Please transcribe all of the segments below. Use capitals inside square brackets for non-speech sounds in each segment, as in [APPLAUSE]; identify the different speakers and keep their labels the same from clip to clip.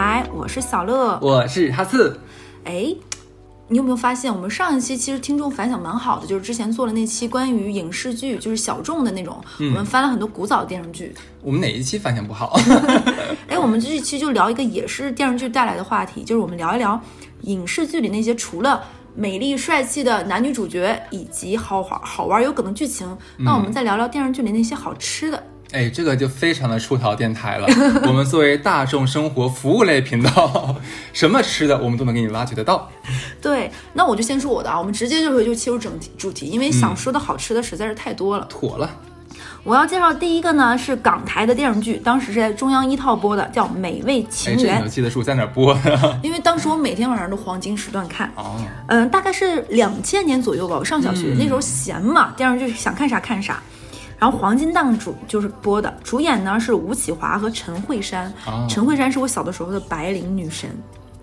Speaker 1: 电台，我是小乐。
Speaker 2: 我是哈刺。
Speaker 1: 哎，你有没有发现，我们上一期其实听众反响蛮好的，就是之前做了那期关于影视剧，就是小众的那种，我们翻了很多古早电视剧。
Speaker 2: 我们哪一期反响不好？[LAUGHS]
Speaker 1: 哎，我们这一期就聊一个也是电视剧带来的话题，就是我们聊一聊影视剧里那些除了美丽帅气的男女主角以及好好好玩有梗的剧情，那我们再聊聊电视剧里那些好吃的。
Speaker 2: 哎，这个就非常的出逃电台了。我们作为大众生活服务类频道，[LAUGHS] 什么吃的我们都能给你挖掘得到。[LAUGHS]
Speaker 1: 对，那我就先说我的啊，我们直接就是就切入整体主题，因为想说的好吃的实在是太多了。
Speaker 2: 妥了，
Speaker 1: 我要介绍第一个呢是港台的电视剧，当时是在中央一套播的，叫《美味
Speaker 2: 哎，
Speaker 1: 情缘。
Speaker 2: 记得是我在哪儿播的？[LAUGHS]
Speaker 1: 因为当时我每天晚上都黄金时段看，
Speaker 2: 哦，
Speaker 1: 嗯，大概是两千年左右吧，我上小学、
Speaker 2: 嗯
Speaker 1: 那时候闲嘛，电视剧想看啥看啥。然后黄金档主就是播的，主演呢是吴启华和陈慧珊。
Speaker 2: 哦
Speaker 1: 陈慧珊是我小的时候的白领女神，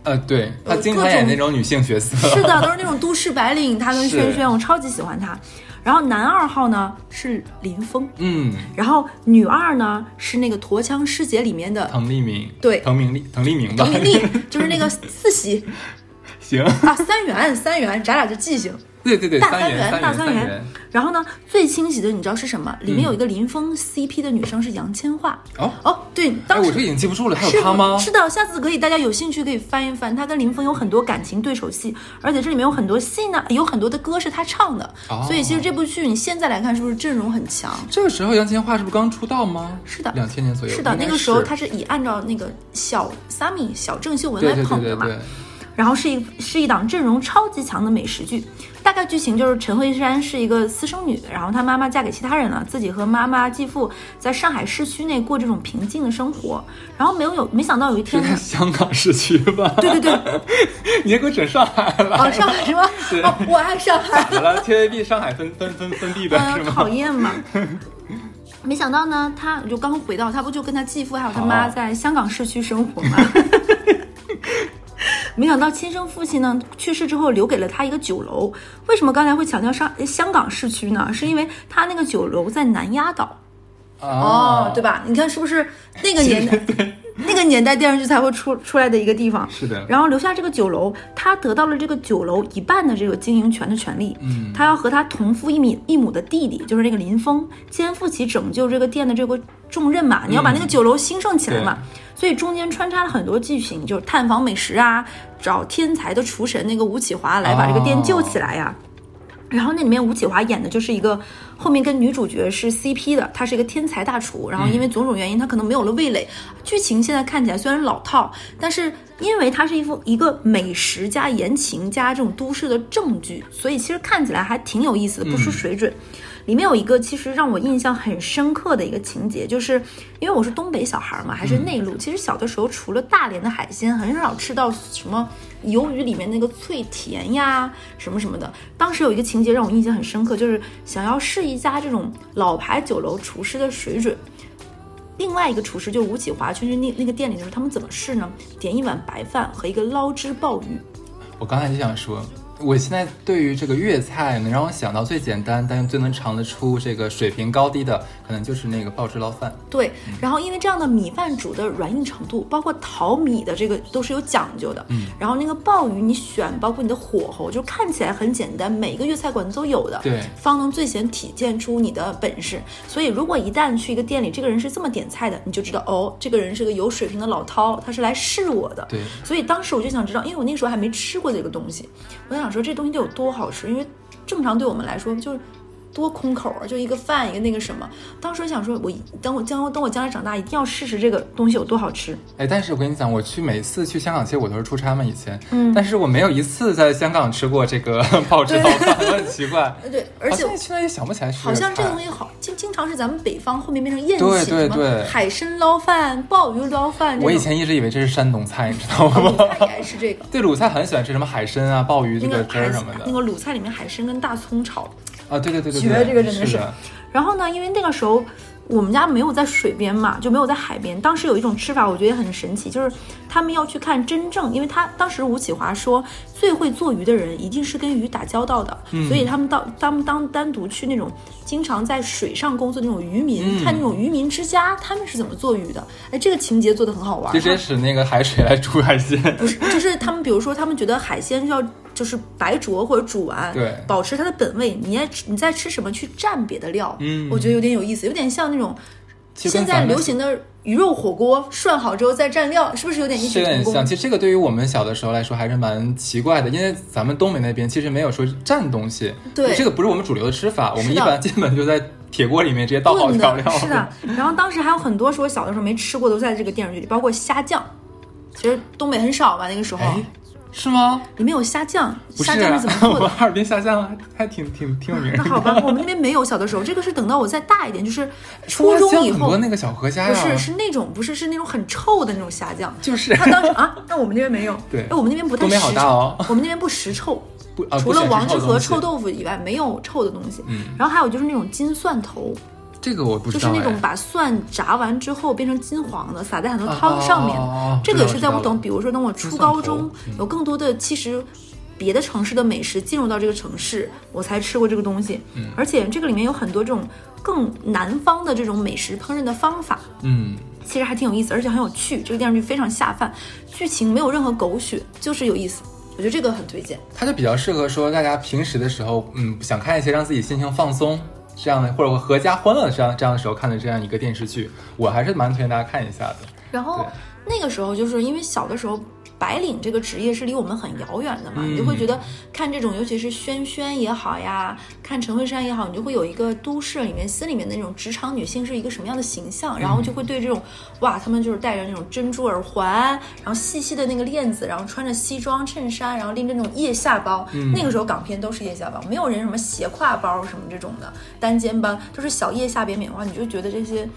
Speaker 2: 呃，对，她经常演那种女性角色。
Speaker 1: 是的，[LAUGHS] 都是那种都市白领，她跟
Speaker 2: 是
Speaker 1: 轩轩，我超级喜欢她。然后男二号呢是林峰，
Speaker 2: 嗯，
Speaker 1: 然后女二呢是那个《驼枪师姐》里面的
Speaker 2: 滕丽明，
Speaker 1: 对
Speaker 2: 滕明丽，滕丽明吧
Speaker 1: 滕。明丽，就是那个四喜 [LAUGHS]
Speaker 2: 行，
Speaker 1: 啊，三元三元，咱俩就记性。
Speaker 2: 对对对，
Speaker 1: 大
Speaker 2: 三
Speaker 1: 元，大，
Speaker 2: 三
Speaker 1: 元。然后呢，最清晰的你知道是什么？里面有一个林峰 CP 的女生是杨千嬅。
Speaker 2: 哦，
Speaker 1: 哦，对，
Speaker 2: 哎，
Speaker 1: 当时
Speaker 2: 我这已经记不住了，还
Speaker 1: 是
Speaker 2: 有她吗？
Speaker 1: 是的，下次可以大家有兴趣可以翻一翻，她跟林峰有很多感情对手戏，而且这里面有很多戏呢，有很多的歌是她唱的，
Speaker 2: 哦
Speaker 1: 所以其实这部剧你现在来看是不是阵容很强？
Speaker 2: 这个时候杨千嬅是不是刚出道吗？
Speaker 1: 是的
Speaker 2: 两千年左右。
Speaker 1: 是的，那个时候她是以按照那个小 Sammy 小郑秀文来捧的嘛，然后是一是一档阵容超级强的美食剧，大概剧情就是陈慧珊是一个私生女，然后她妈妈嫁给其他人了，自己和妈妈继父在上海市区内过这种平静的生活，然后没有有没想到有一天呢，[LAUGHS]
Speaker 2: 香港市区吧？
Speaker 1: 对对对，
Speaker 2: 你也给我整上海了
Speaker 1: 哦上海是吗？哦我爱上海，
Speaker 2: 好了？TVB 上海分 [LAUGHS] 分分分地的是
Speaker 1: 嗯，
Speaker 2: 吗？
Speaker 1: 讨厌嘛。[LAUGHS] 没想到呢，他就刚回到，他不就跟他继父还有他妈
Speaker 2: 哦
Speaker 1: 在香港市区生活吗？[LAUGHS] 没想到亲生父亲呢去世之后留给了他一个酒楼。为什么刚才会强调上香港市区呢？是因为他那个酒楼在南丫岛哦，对吧？你看是不是那个年 [LAUGHS] 代，[LAUGHS] 那个年代电视剧才会出出来的一个地方？
Speaker 2: 是的
Speaker 1: 然后留下这个酒楼，他得到了这个酒楼一半的这个经营权的权利。嗯，他要和他同父异母异母的弟弟，就是那个林峰，肩负起拯救这个店的这个重任嘛。你要把那个酒楼兴盛起来嘛。所以中间穿插了很多剧情，就是探访美食啊，找天才的厨神那个吴启华来把这个店救起来呀、然后那里面吴启华演的就是一个后面跟女主角是 CP 的，他是一个天才大厨，然后因为种种原因，他可能没有了味蕾。剧情现在看起来虽然老套，但是因为它是一副一个美食加言情加这种都市的正剧，所以其实看起来还挺有意思的，不输水准。里面有一个其实让我印象很深刻的一个情节，就是因为我是东北小孩嘛，还是内陆，其实小的时候除了大连的海鲜，很少吃到什么鱿鱼里面那个脆甜呀，什么什么的。当时有一个情节让我印象很深刻，就是想要试一家这种老牌酒楼厨师的水准。另外一个厨师就是吴启华去那那个店里的时候，他们怎么试呢？点一碗白饭和一个捞汁鲍鱼，
Speaker 2: 我刚才就想说，我现在对于这个粤菜能让我想到最简单，但又最能尝得出这个水平高低的，可能就是那个爆汁捞饭。
Speaker 1: 对，然后因为这样的米饭煮的软硬程度，包括淘米的这个都是有讲究的。嗯，然后那个鲍鱼你选，包括你的火候，就看起来很简单，每一个粤菜馆子都有的。
Speaker 2: 对
Speaker 1: 方能最显体现出你的本事。所以如果一旦去一个店里，这个人是这么点菜的，你就知道哦，这个人是个有水平的老饕，他是来试我的。
Speaker 2: 对
Speaker 1: 所以当时我就想知道，因为我那时候还没吃过这个东西，我就说这东西得有多好吃，因为正常对我们来说就是。多空口啊，就一个饭一个那个什么。当时想说，我等我将等我将来长大，一定要试试这个东西有多好吃。
Speaker 2: 哎，但是我跟你讲，我去每次去香港，其实我都是出差嘛，以前，嗯，但是我没有一次在香港吃过这个 [LAUGHS] 爆汁捞饭，我很奇怪。
Speaker 1: 呃，[LAUGHS] 对，而且
Speaker 2: 现在也想不起来是
Speaker 1: 好像这个东
Speaker 2: 西
Speaker 1: 西好，经经常是咱们北方后面变成宴
Speaker 2: 对
Speaker 1: 请，什么
Speaker 2: 对对
Speaker 1: 海参捞饭、鲍鱼捞饭。
Speaker 2: 我以前一直以为这是山东菜，你知道吗？
Speaker 1: 哦鲁菜也爱吃这个。[LAUGHS]
Speaker 2: 对鲁菜很喜欢吃什么海参啊、鲍鱼这个汁儿什么的
Speaker 1: 那个鲁菜里面海参跟大葱炒，
Speaker 2: 啊，对对对对
Speaker 1: 绝，这个真的是然后呢，因为那个时候我们家没有在水边嘛，就没有在海边。当时有一种吃法，我觉得很神奇，就是他们要去看真正，因为他当时吴启华说，最会做鱼的人一定是跟鱼打交道的，所以他们到他们当单独去那种经常在水上工作的那种渔民，看那种渔民之家，他们是怎么做鱼的。哎，这个情节做的很好玩，
Speaker 2: 直接使那个海水来煮海鲜，[LAUGHS]
Speaker 1: 不是，就是他们比如说他们觉得海鲜要。就是白灼或者煮完，
Speaker 2: 对，
Speaker 1: 保持它的本味。你在你在吃什么去蘸别的料？嗯，我觉得有点有意思，有点像那种现在流行的鱼肉火锅，涮好之后再蘸料，是不是有点异曲同工？
Speaker 2: 像。其实这个对于我们小的时候来说还是蛮奇怪的，因为咱们东北那边其实没有说蘸东西，
Speaker 1: 对，
Speaker 2: 这个不是我们主流的吃法。我们一般基本就在铁锅里面直接倒好调料。
Speaker 1: 是的，然后当时还有很多是我小的时候没吃过，都在这个电视剧里，包括虾酱。其实东北很少吧，那个时候。
Speaker 2: 是吗？
Speaker 1: 里面有虾酱，虾
Speaker 2: 酱
Speaker 1: 是怎么做的？
Speaker 2: 哈尔滨虾酱还挺挺挺有名的。
Speaker 1: 那好吧，我们那边没有。小的时候，这个是等到我再大一点，就是 [LAUGHS] 初中以后。
Speaker 2: 那个小河虾
Speaker 1: 不是，是那种不是是那种很臭的那种虾酱。
Speaker 2: 就是
Speaker 1: 他当时啊，那我们那边没有。
Speaker 2: 对，
Speaker 1: 哎，我们那边不太实臭。
Speaker 2: 哦。
Speaker 1: 我们那边不实臭，
Speaker 2: 不
Speaker 1: 除了王致和臭豆腐以外，没有臭的东西。嗯。然后还有就是那种金蒜头。
Speaker 2: 这个我不
Speaker 1: 知道，就是那种把蒜炸完之后变成金黄的，撒在很多汤上面。这个也是在我等，比如说等我初高中，有更多的其实别的城市的美食进入到这个城市，我才吃过这个东西。嗯，而且这个里面有很多这种更南方的这种美食烹饪的方法。
Speaker 2: 嗯，
Speaker 1: 其实还挺有意思，而且很有趣。这个电视剧非常下饭，剧情没有任何狗血，就是有意思。我觉得这个很推荐。
Speaker 2: 它就比较适合说大家平时的时候，嗯，想看一些让自己心情放松。这样的，或者合家欢乐这样这样的时候看的这样一个电视剧，我还是蛮推荐大家看一下的。
Speaker 1: 然后那个时候就是因为小的时候。白领这个职业是离我们很遥远的嘛，你就会觉得看这种，尤其是轩轩也好呀，看陈慧珊也好，你就会有一个都市里面心里面的那种职场女性是一个什么样的形象，然后就会对这种哇，她们就是戴着那种珍珠耳环，然后细细的那个链子，然后穿着西装衬衫，然后拎着那种腋下包，那个时候港片都是腋下包，没有人什么斜挎包什么这种的，单肩包都是小腋下扁扁的话，你就觉得这些。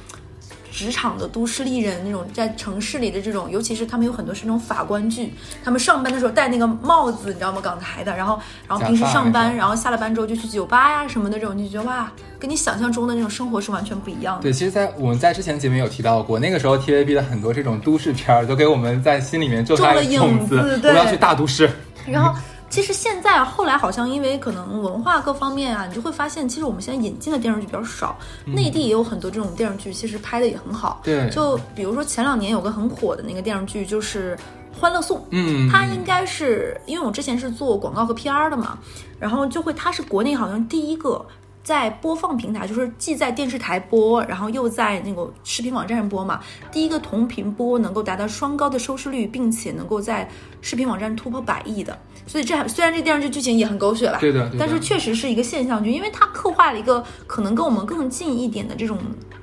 Speaker 1: 职场的都市丽人那种在城市里的这种，尤其是他们有很多是那种法官剧，他们上班的时候戴那个帽子，你知道吗？港台的，然后然后平时上班，[LAUGHS] 然后下了班之后就去酒吧呀什么的这种，你就觉得哇，跟你想象中的那种生活是完全不一样的。
Speaker 2: 对，其实，在我们在之前节目有提到过，那个时候 TVB 的很多这种都市片儿都给我们在心里面种
Speaker 1: 了影
Speaker 2: 子，我们要去大都市。
Speaker 1: 然后。其实现在后来好像因为可能文化各方面啊，你就会发现，其实我们现在引进的电视剧比较少。内地也有很多这种电视剧，其实拍的也很好。
Speaker 2: 对，
Speaker 1: 就比如说前两年有个很火的那个电视剧，就是《欢乐颂》。
Speaker 2: 嗯，
Speaker 1: 它应该是因为我之前是做广告和 PR 的嘛，然后就会它是国内好像第一个。在播放平台，就是既在电视台播，然后又在那个视频网站上播嘛。第一个同频播能够达到双高的收视率，并且能够在视频网站突破百亿的。所以这虽然这电视剧剧情也很狗血吧，
Speaker 2: 对的，
Speaker 1: 但是确实是一个现象剧，因为它刻画了一个可能跟我们更近一点的这种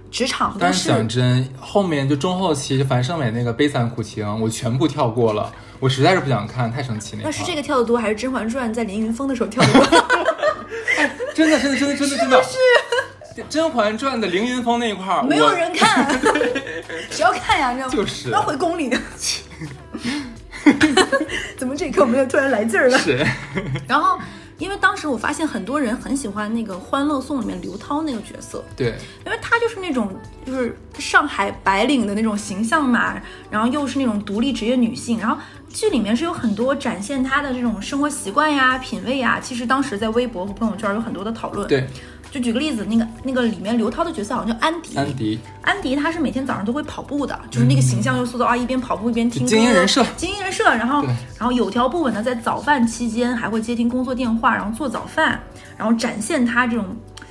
Speaker 1: 职场。
Speaker 2: 但是讲真，后面就中后期樊胜美那个悲惨苦情，我全部跳过了，我实在是不想看，太生气那。
Speaker 1: 那是这个跳的多，还是《甄嬛传》在凌云峰的时候跳的多？
Speaker 2: 真的，真的，真的，真的，真的，是《甄嬛传》的凌云峰那一块儿，
Speaker 1: 没有人看，[LAUGHS] 谁要看呀？这
Speaker 2: 就是
Speaker 1: 要回宫里的。[LAUGHS] 怎么这一刻我们又突然来劲儿了？
Speaker 2: 是。
Speaker 1: 然后，因为当时我发现很多人很喜欢那个《欢乐颂》里面刘涛那个角色，
Speaker 2: 对，
Speaker 1: 因为她就是那种就是上海白领的那种形象嘛，然后又是那种独立职业女性，然后。剧里面是有很多展现她的这种生活习惯呀、品味呀。其实当时在微博和朋友圈有很多的讨论。
Speaker 2: 对，
Speaker 1: 就举个例子，那个那个里面刘涛的角色好像叫安迪。
Speaker 2: 安迪，
Speaker 1: 安迪他是每天早上都会跑步的，就是那个形象又塑造啊，一边跑步一边听歌。
Speaker 2: 精英人设，
Speaker 1: 精英人设。然后，然后有条不紊的在早饭期间还会接听工作电话，然后做早饭，然后展现他这种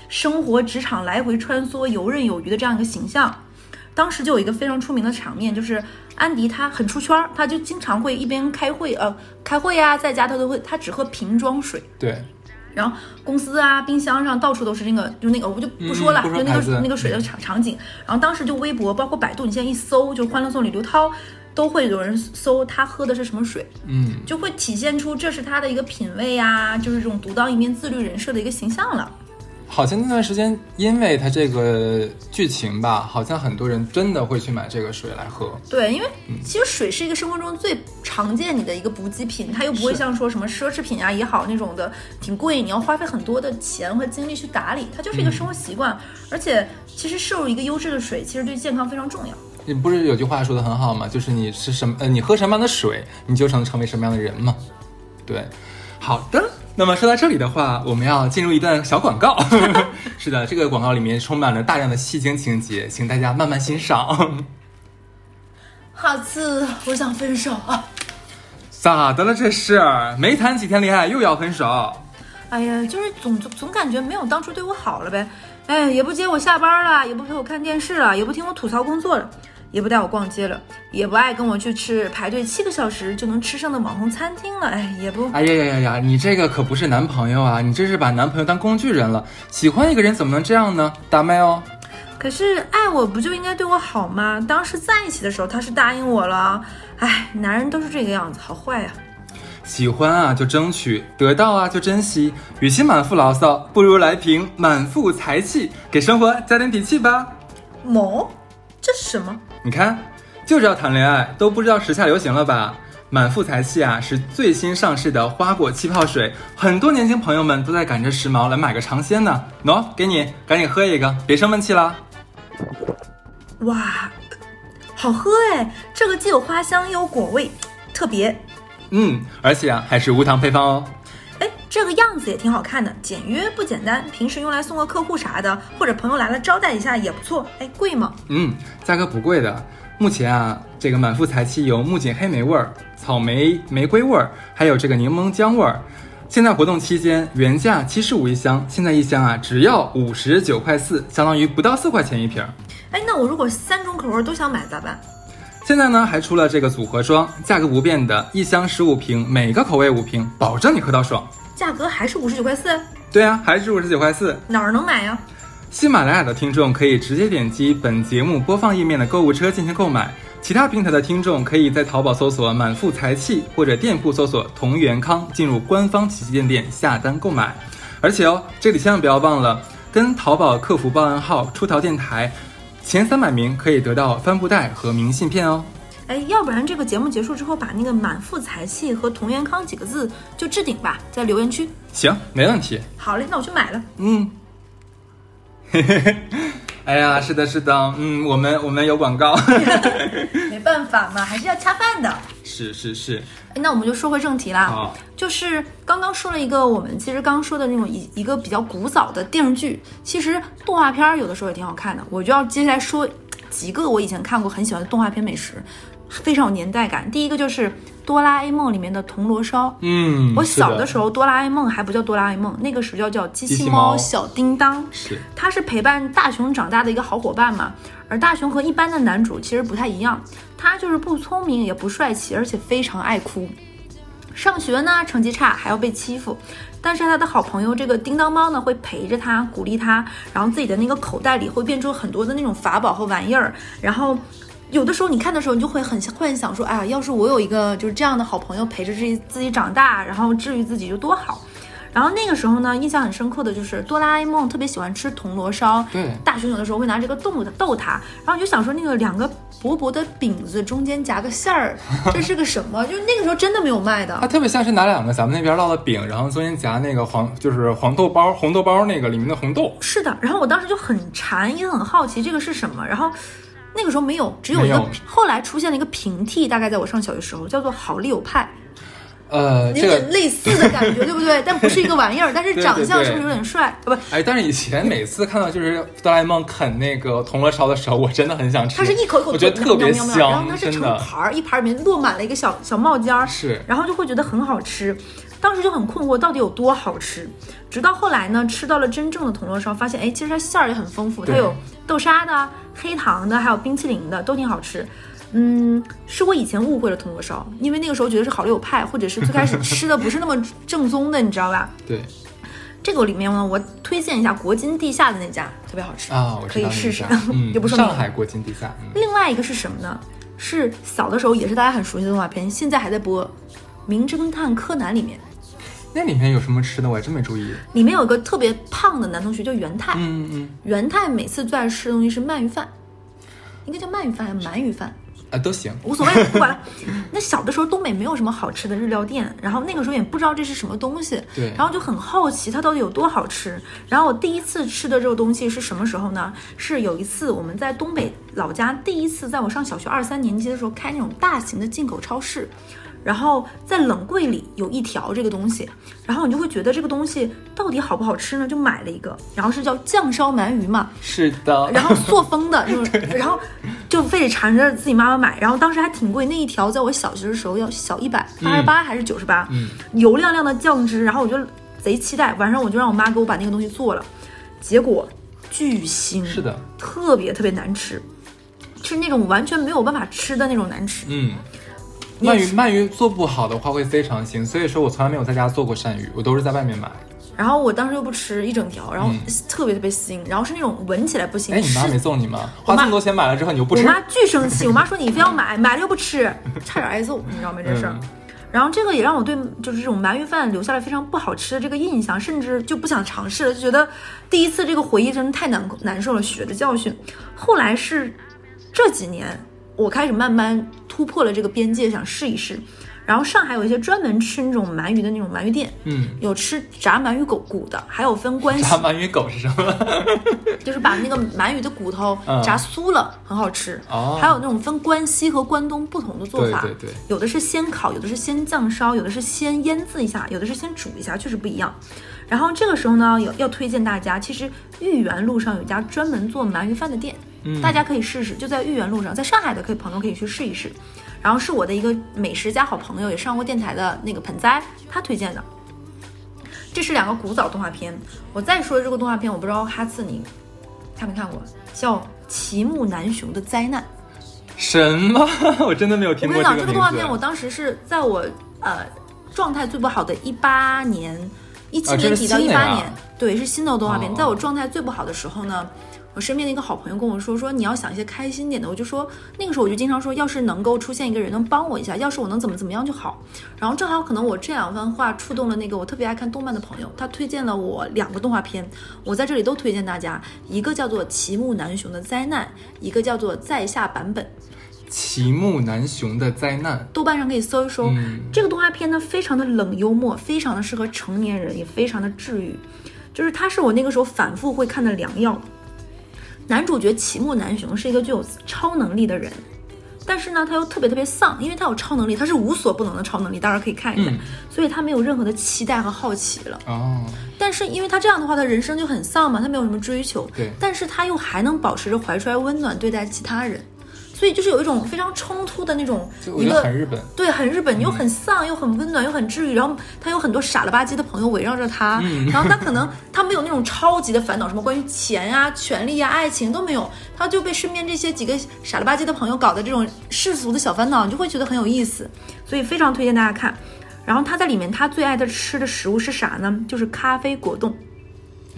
Speaker 1: 生活职场来回穿梭、游刃有余的这样一个形象。当时就有一个非常出名的场面，就是安迪他很出圈儿，他就经常会一边开会，呃，开会呀，在家他都会，他只喝瓶装水。
Speaker 2: 对。
Speaker 1: 然后公司啊，冰箱上到处都是那个，就那个我就不说了，就那个那个水的场场景。然后当时就微博，包括百度，你现在一搜，就《欢乐颂》里刘涛，都会有人搜他喝的是什么水，
Speaker 2: 嗯，
Speaker 1: 就会体现出这是他的一个品味啊，就是这种独当一面、自律人设的一个形象了。
Speaker 2: 好像那段时间，因为它这个剧情吧，好像很多人真的会去买这个水来喝。
Speaker 1: 对，因为其实水是一个生活中最常见你的一个补给品，它又不会像说什么奢侈品啊也好那种的挺贵，你要花费很多的钱和精力去打理，它就是一个生活习惯。而且其实摄入一个优质的水，其实对健康非常重要。
Speaker 2: 你不是有句话说的很好吗？就是你是什么呃，你喝什么样的水，你就能成为什么样的人嘛。对，好的。那么说到这里的话，我们要进入一段小广告。[LAUGHS] 是的，这个广告里面充满了大量的戏精情节，请大家慢慢欣赏。[LAUGHS]
Speaker 1: 哈次，我想分手啊！
Speaker 2: 咋的了？这是没谈几天恋爱又要分手？
Speaker 1: 哎呀，就是总总总感觉没有当初对我好了呗。哎，也不接我下班了，也不陪我看电视了，也不听我吐槽工作了。也不带我逛街了，也不爱跟我去吃排队七个小时就能吃上的网红餐厅了，哎，也不……
Speaker 2: 哎呀呀呀呀！你这个可不是男朋友啊，你这是把男朋友当工具人了。喜欢一个人怎么能这样呢？大妹哦。
Speaker 1: 可是爱我不就应该对我好吗？当时在一起的时候他是答应我了，哎，男人都是这个样子，好坏呀。
Speaker 2: 喜欢啊就争取，得到啊就珍惜，与其满腹牢骚，不如来瓶满腹才气，给生活加点底气吧。
Speaker 1: 某，这是什么？
Speaker 2: 你看，就知道谈恋爱都不知道时下流行了吧？满腹才气啊，是最新上市的花果气泡水，很多年轻朋友们都在赶着时髦来买个尝鲜呢。喏，给你，赶紧喝一个，别生闷气了。
Speaker 1: 哇，好喝哎！这个既有花香又有果味，特别。
Speaker 2: 嗯，而且啊，还是无糖配方哦。
Speaker 1: 哎，这个样子也挺好看的，简约不简单。平时用来送个客户啥的，或者朋友来了招待一下也不错。哎，贵吗？
Speaker 2: 嗯，价格不贵的。目前啊，这个满腹才气有木槿黑莓味儿、草莓玫瑰味儿，还有这个柠檬姜味儿。现在活动期间原价七十五一箱，现在一箱啊只要五十九块四，相当于不到四块钱一瓶。
Speaker 1: 哎，那我如果三种口味都想买咋办？
Speaker 2: 现在呢还出了这个组合装，价格不变的，一箱十五瓶，每个口味五瓶，保证你喝到爽。
Speaker 1: 价格还是五十九块四？
Speaker 2: 对啊，还是五十九块四。
Speaker 1: 哪儿能买呀？
Speaker 2: 喜马拉雅的听众可以直接点击本节目播放页面的购物车进行购买，其他平台的听众可以在淘宝搜索“满腹才气”或者店铺搜索“同源康”，进入官方旗舰店下单购买。而且哦，这里千万不要忘了跟淘宝客服报暗号“出逃电台”。前三百名可以得到帆布袋和明信片哦。
Speaker 1: 哎，要不然这个节目结束之后，把那个“满腹才气”和“同元康”几个字就置顶吧，在留言区。
Speaker 2: 行，没问题。
Speaker 1: 好嘞，那我去买了。
Speaker 2: 嗯。嘿嘿嘿。哎呀，是的，是的，嗯，我们我们有广告。[LAUGHS]
Speaker 1: 没办法嘛，还是要恰饭的。
Speaker 2: 是是是。
Speaker 1: 那我们就说回正题啦。就是刚刚说了一个，我们其实刚说的那种一一个比较古早的电视剧，其实动画片有的时候也挺好看的。我就要接下来说几个我以前看过很喜欢的动画片美食。非常有年代感。第一个就是《哆啦 A 梦》里面的铜锣烧。
Speaker 2: 嗯，
Speaker 1: 我小的时候，哆啦 A 梦还不叫哆啦 A 梦，那个时候叫机器猫小叮当。
Speaker 2: 是，
Speaker 1: 它是陪伴大雄长大的一个好伙伴嘛。而大雄和一般的男主其实不太一样，他就是不聪明也不帅气，而且非常爱哭。上学呢，成绩差还要被欺负。但是他的好朋友这个叮当猫呢，会陪着他，鼓励他，然后自己的那个口袋里会变出很多的那种法宝和玩意儿，然后。有的时候你看的时候，你就会很幻想说，哎呀，要是我有一个就是这样的好朋友陪着自己自己长大，然后治愈自己就多好。然后那个时候呢，印象很深刻的就是哆啦 A 梦特别喜欢吃铜锣烧，
Speaker 2: 对，
Speaker 1: 大雄有的时候会拿这个逗逗他，然后你就想说那个两个薄薄的饼子中间夹个馅儿，[LAUGHS] 这是个什么？就那个时候真的没有卖的。
Speaker 2: 它特别像是拿两个咱们那边烙的饼，然后中间夹那个黄就是黄豆包红豆包那个里面的红豆。
Speaker 1: 是的，然后我当时就很馋，也很好奇这个是什么，然后。那个时候没有，只有一个。后来出现了一个平替，大概在我上小学时候，叫做好丽友派。
Speaker 2: 呃，
Speaker 1: 有点类似的感觉，[LAUGHS] 对不对？但不是一个玩意儿，但是长相是不是有点帅？不，
Speaker 2: 哎，但是以前每次看到就是哆啦 A 梦啃那个铜锣烧的时候，我真的很想吃。
Speaker 1: 它是一口一口，
Speaker 2: 我觉得特别香，
Speaker 1: 然后它是成盘儿，一盘里面落满了一个小小帽尖儿，
Speaker 2: 是，
Speaker 1: 然后就会觉得很好吃。当时就很困惑，到底有多好吃？直到后来呢，吃到了真正的铜锣烧，发现哎，其实它馅儿也很丰富，它有豆沙的、黑糖的，还有冰淇淋的，都挺好吃。嗯，是我以前误会了铜锣烧，因为那个时候觉得是好丽友派，或者是最开始吃的不是那么正宗的，你知道吧？
Speaker 2: 对，
Speaker 1: 这个里面呢，我推荐一下国金地下的那家，特别好吃
Speaker 2: 啊，
Speaker 1: 可以试试。
Speaker 2: 嗯，[LAUGHS]
Speaker 1: 也不说
Speaker 2: 上海国金地下。
Speaker 1: 另外一个是什么呢？是小的时候也是大家很熟悉的动画片，现在还在播《名侦探柯南》里面，
Speaker 2: 那里面有什么吃的？我还真没注意。
Speaker 1: 里面有个特别胖的男同学，叫元泰。
Speaker 2: 嗯嗯
Speaker 1: 元泰每次最爱吃的东西是鳗鱼饭，应该叫鳗鱼饭还是鳗鱼饭？
Speaker 2: 啊，都行。
Speaker 1: 无所谓，不管了。[LAUGHS] 那小的时候东北没有什么好吃的日料店，然后那个时候也不知道这是什么东西，
Speaker 2: 对
Speaker 1: 然后就很好奇它到底有多好吃。然后我第一次吃的这个东西是什么时候呢？是有一次我们在东北老家第一次在我上小学二三年级的时候开那种大型的进口超市。然后在冷柜里有一条这个东西，然后你就会觉得这个东西到底好不好吃呢？就买了一个，然后是叫酱烧鳗鱼嘛，
Speaker 2: 是的。
Speaker 1: 然后塑封的，就 [LAUGHS] 是，然后就非得缠着自己妈妈买，然后当时还挺贵，那一条在我小学的时候要小一百八十八还是九十八，
Speaker 2: 嗯，
Speaker 1: 油亮亮的酱汁，然后我就贼期待，晚上我就让我妈给我把那个东西做了，结果巨腥，
Speaker 2: 是的，
Speaker 1: 特别特别难吃，是那种完全没有办法吃的那种难吃。
Speaker 2: 嗯，鳗鱼鳗鱼做不好的话会非常腥，所以说我从来没有在家做过鳝鱼，我都是在外面买。
Speaker 1: 然后我当时又不吃一整条，然后
Speaker 2: 嗯
Speaker 1: 特别特别腥，然后是那种闻起来不腥，
Speaker 2: 哎，你妈没送你吗？花这么多钱买了之后你又不吃？
Speaker 1: 我妈巨生气，我妈说你非要买，买了又不吃，差点挨揍，你知道吗？这事儿。
Speaker 2: 嗯
Speaker 1: 然后这个也让我对就是这种鳗鱼饭留下了非常不好吃的这个印象，甚至就不想尝试了，就觉得第一次这个回忆真的太难难受了，血的教训。后来是这几年，我开始慢慢突破了这个边界，想试一试。然后上海有一些专门吃那种鳗鱼的那种鳗鱼店，
Speaker 2: 嗯，
Speaker 1: 有吃炸鳗鱼狗骨的，还有分关系
Speaker 2: 炸鳗鱼狗是什么？[LAUGHS]
Speaker 1: 就是把那个鳗鱼的骨头
Speaker 2: 嗯
Speaker 1: 炸酥了，很好吃。
Speaker 2: 哦
Speaker 1: 还有那种分关西和关东不同的做法，
Speaker 2: 对对对
Speaker 1: 有的是先烤，有的是先酱烧，有的是先腌制一下，有的是先煮一下，确实不一样。然后这个时候呢，有要推荐大家，其实豫园路上有一家专门做鳗鱼饭的店，
Speaker 2: 嗯
Speaker 1: 大家可以试试，就在豫园路上，在上海的可以朋友可以去试一试。然后是我的一个美食家好朋友，也上过电台的那个盆栽，他推荐的。这是两个古早动画片。我再说这个动画片，我不知道哈次你看没看过，叫《奇木南雄的灾难》。
Speaker 2: 什么？[LAUGHS] 我真的没有听过
Speaker 1: 我跟你讲，这
Speaker 2: 个
Speaker 1: 动画片我当时是在我呃状态最不好的一八年、一七年底到一八年，对，是新的动画片。
Speaker 2: 哦
Speaker 1: 在我状态最不好的时候呢，我身边的一个好朋友跟我说，说你要想一些开心点的。我就说那个时候我就经常说，要是能够出现一个人能帮我一下，要是我能怎么怎么样就好。然后正好可能我这两番话触动了那个我特别爱看动漫的朋友，他推荐了我两个动画片，我在这里都推荐大家，一个叫做《齐木楠雄的灾难》，一个叫做《在下版本》。
Speaker 2: 齐木楠雄的灾难。
Speaker 1: 豆瓣上可以搜一搜。
Speaker 2: 嗯
Speaker 1: 这个动画片呢，非常的冷幽默，非常的适合成年人，也非常的治愈。就是它是我那个时候反复会看的良药。男主角齐木楠雄是一个具有超能力的人，但是呢，他又特别特别丧，因为他有超能力，他是无所不能的超能力，大家可以看一下。
Speaker 2: 嗯
Speaker 1: 所以他没有任何的期待和好奇了。
Speaker 2: 哦，
Speaker 1: 但是因为他这样的话，他人生就很丧嘛，他没有什么追求。
Speaker 2: 对
Speaker 1: 但是他又还能保持着怀揣温暖对待其他人，所以就是有一种非常冲突的那种一个
Speaker 2: 得很日本。
Speaker 1: 对，很日本，又很丧，又很温暖，又很治愈。然后他有很多傻了吧唧的朋友围绕着他，然后他可能他没有那种超级的烦恼，什么关于钱啊、权利啊、爱情都没有，他就被身边这些几个傻了吧唧的朋友搞的这种世俗的小烦恼，你就会觉得很有意思，所以非常推荐大家看。然后他在里面，他最爱的吃的食物是啥呢？就是咖啡果冻。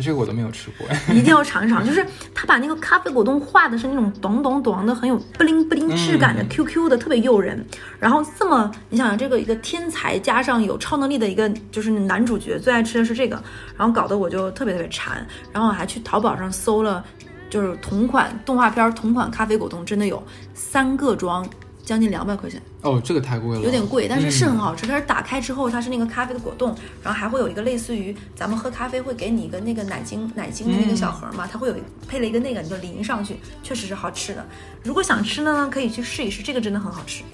Speaker 2: 这个我都没有吃过。[LAUGHS]
Speaker 1: 一定要尝一尝。就是他把那个咖啡果冻画的是那种咚咚咚的，很有不灵不灵质感的
Speaker 2: 嗯
Speaker 1: QQ 的，特别诱人。然后这么，你想想这个一个天才加上有超能力的一个就是男主角，最爱吃的是这个，然后搞得我就特别特别馋。然后我还去淘宝上搜了，就是同款动画片同款咖啡果冻，真的有三个装。将近两百块钱，
Speaker 2: 哦，这个太贵了，
Speaker 1: 有点贵，但是是
Speaker 2: 嗯
Speaker 1: 很好吃。它是打开之后，它是那个咖啡的果冻，然后还会有一个类似于咱们喝咖啡会给你一个那个奶精奶精的那个小盒嘛，它会有配了一个那个，你就淋上去，确实是好吃的。如果想吃呢，可以去试一试，这个真的很好吃。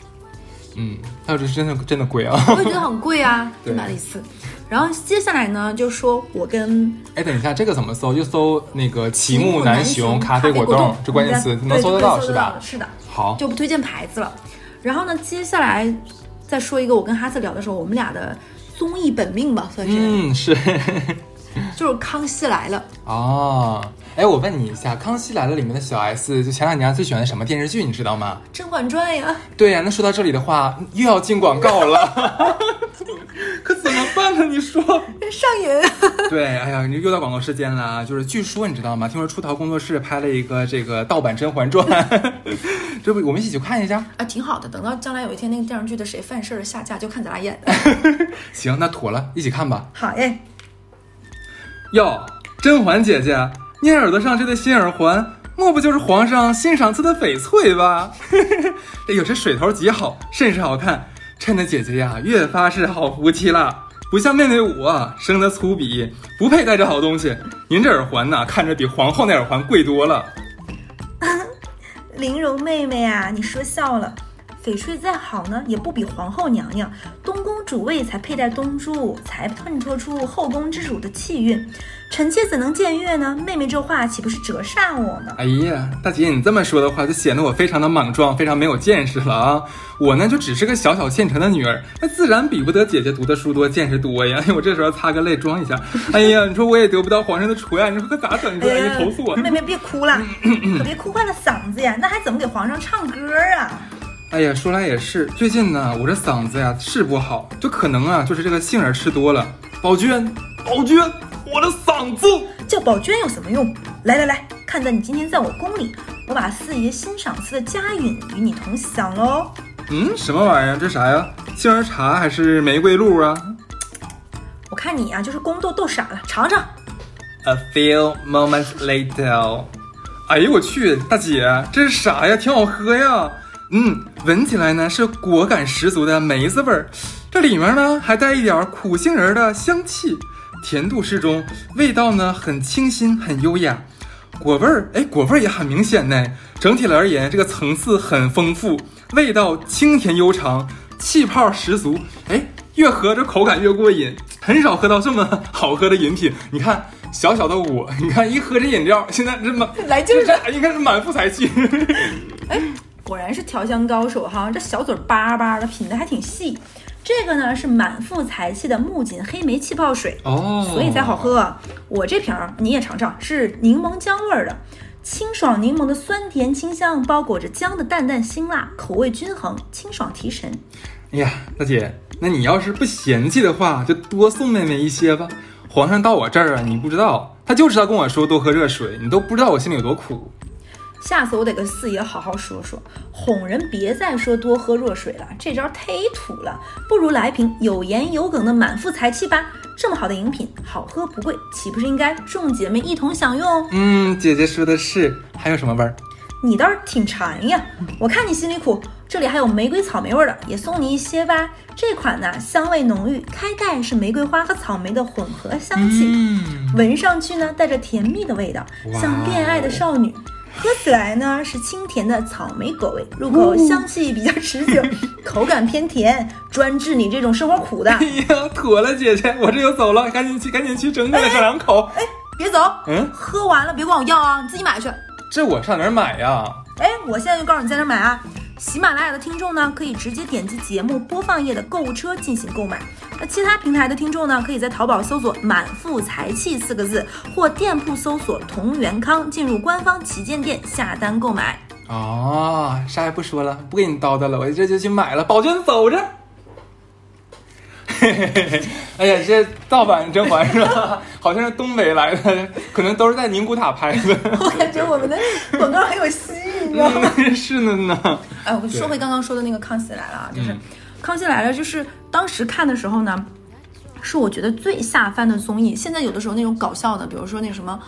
Speaker 2: 嗯，还有这真的真的贵啊！
Speaker 1: 我也觉得很贵啊，[LAUGHS] 就买了一次。然后接下来呢，就说我跟
Speaker 2: 哎，等一下，这个怎么搜？就搜那个奇
Speaker 1: 木
Speaker 2: 木南
Speaker 1: 雄
Speaker 2: 咖
Speaker 1: 啡
Speaker 2: 果冻这关键词，
Speaker 1: 对
Speaker 2: 能搜得到是吧？
Speaker 1: 是的，
Speaker 2: 好，
Speaker 1: 就不推荐牌子了。然后呢，接下来再说一个我跟哈斯聊的时候，我们俩的综艺本命吧，算是。
Speaker 2: 嗯，是 [LAUGHS]
Speaker 1: 就是《康熙来了》
Speaker 2: 哦。哎，我问你一下，《康熙来了》里面的小 S，就前两年最喜欢的什么电视剧，你知道吗？
Speaker 1: 《甄嬛传》呀。
Speaker 2: 对呀，那说到这里的话，又要进广告了，[LAUGHS] 可怎么办呢？你说 [LAUGHS]
Speaker 1: 上瘾。
Speaker 2: 对，哎呀，你又到广告时间了。就是据说你知道吗？听说出逃工作室拍了一个这个盗版《甄嬛传》，[LAUGHS] 这不我们一起去看一下
Speaker 1: 啊？挺好的，等到将来有一天那个电视剧的谁犯事儿下架，就看咱俩演。
Speaker 2: 行，那妥了，一起看吧。
Speaker 1: 好耶。
Speaker 2: 哟，甄嬛姐姐。你耳朵上这对新耳环，莫不就是皇上新赏赐的翡翠吧？[LAUGHS] 哎呦，这水头极好，甚是好看，衬得姐姐呀越发是好福气了。不像妹妹我生的粗鄙，不配戴这好东西。您这耳环呐，看着比皇后那耳环贵多了。[LAUGHS]
Speaker 1: 玲珑妹妹啊，你说笑了。翡翠再好呢，也不比皇后娘娘、东宫主位才佩戴东珠，才衬托出后宫之主的气韵。臣妾怎能僭越呢？妹妹这话岂不是折煞我吗？
Speaker 2: 哎呀，大姐，你这么说的话，就显得我非常的莽撞，非常没有见识了啊！我呢，就只是个小小县城的女儿，那自然比不得姐姐读的书多，见识多呀。我这时候擦个泪，装一下。[LAUGHS] 哎呀，你说我也得不到皇上的宠爱，你说可咋整？你说哎呀，投诉我！
Speaker 1: 妹妹别哭了，[LAUGHS] 可别哭坏了嗓子呀。那还怎么给皇上唱歌啊？
Speaker 2: 哎呀，说来也是，最近呢，我这嗓子呀是不好，就可能啊，就是这个杏仁吃多了。宝娟，宝娟，我的嗓子
Speaker 1: 叫宝娟有什么用？来来来，看在你今天在我宫里，我把四爷新赏赐的佳韵与你同享喽。
Speaker 2: 嗯，什么玩意儿？这啥呀？杏仁茶还是玫瑰露啊？
Speaker 1: 我看你呀，就是宫斗斗傻了，尝尝。
Speaker 2: A few moments later，哎呦我去，大姐，这是啥呀？挺好喝呀。嗯，闻起来呢是果感十足的梅子味儿，这里面呢还带一点苦杏仁的香气，甜度适中，味道呢很清新很优雅，果味儿哎果味儿也很明显呢。整体而言，这个层次很丰富，味道清甜悠长，气泡十足，哎，越喝这口感越过瘾，很少喝到这么好喝的饮品。你看小小的我，你看一喝这饮料，现在这满
Speaker 1: 来劲儿，
Speaker 2: 应该是满腹才气。
Speaker 1: 哎。[LAUGHS] 果然是调香高手哈，这小嘴叭叭的，品的还挺细。这个呢是满腹才气的木槿黑莓气泡水
Speaker 2: 哦，
Speaker 1: 所以才好喝。我这瓶儿你也尝尝，是柠檬姜味儿的，清爽柠檬的酸甜清香包裹着姜的淡淡辛辣，口味均衡，清爽提神。
Speaker 2: 哎呀，大姐，那你要是不嫌弃的话，就多送妹妹一些吧。皇上到我这儿啊，你不知道，他就知道跟我说多喝热水，你都不知道我心里有多苦。
Speaker 1: 下次我得跟四爷好好说说，哄人别再说多喝热水了，这招忒土了。不如来瓶有盐有梗的满腹才气吧。这么好的饮品，好喝不贵，岂不是应该众姐妹一同享用？
Speaker 2: 嗯，姐姐说的是。还有什么味儿？
Speaker 1: 你倒是挺馋呀。我看你心里苦，这里还有玫瑰草莓味的，也送你一些吧。这款呢，香味浓郁，开盖是玫瑰花和草莓的混合香气，闻上去呢，带着甜蜜的味道，像恋爱的少女。喝起来呢是清甜的草莓果味，入口香气比较持久，[LAUGHS] 口感偏甜，专治你这种生活苦的。
Speaker 2: 哎呀，妥了，姐姐，我这就走了，赶紧去，赶紧去整点这两口。
Speaker 1: 哎，别走，嗯，喝完了别管我要啊，你自己买去。
Speaker 2: 这我上哪儿买呀？
Speaker 1: 哎，我现在就告诉你在哪买啊。喜马拉雅的听众呢，可以直接点击节目播放页的购物车进行购买。那其他平台的听众呢，可以在淘宝搜索“满腹才气”四个字，或店铺搜索“同源康”，进入官方旗舰店下单购买。
Speaker 2: 哦，啥也不说了，不跟你叨叨了，我这就去买了。宝娟走着。嘿嘿嘿嘿，哎呀，这盗版甄嬛是吧？[LAUGHS] 好像是东北来的，可能都是在宁古塔拍的。[LAUGHS]
Speaker 1: 我感觉我们的广告很有戏，你知道吗？
Speaker 2: 是的呢。
Speaker 1: 哎，我说回刚刚说的那个《康熙来了》啊，就是《康熙来了》，就是当时看的时候呢，是我觉得最下饭的综艺。现在有的时候那种搞笑的，比如说那个什么。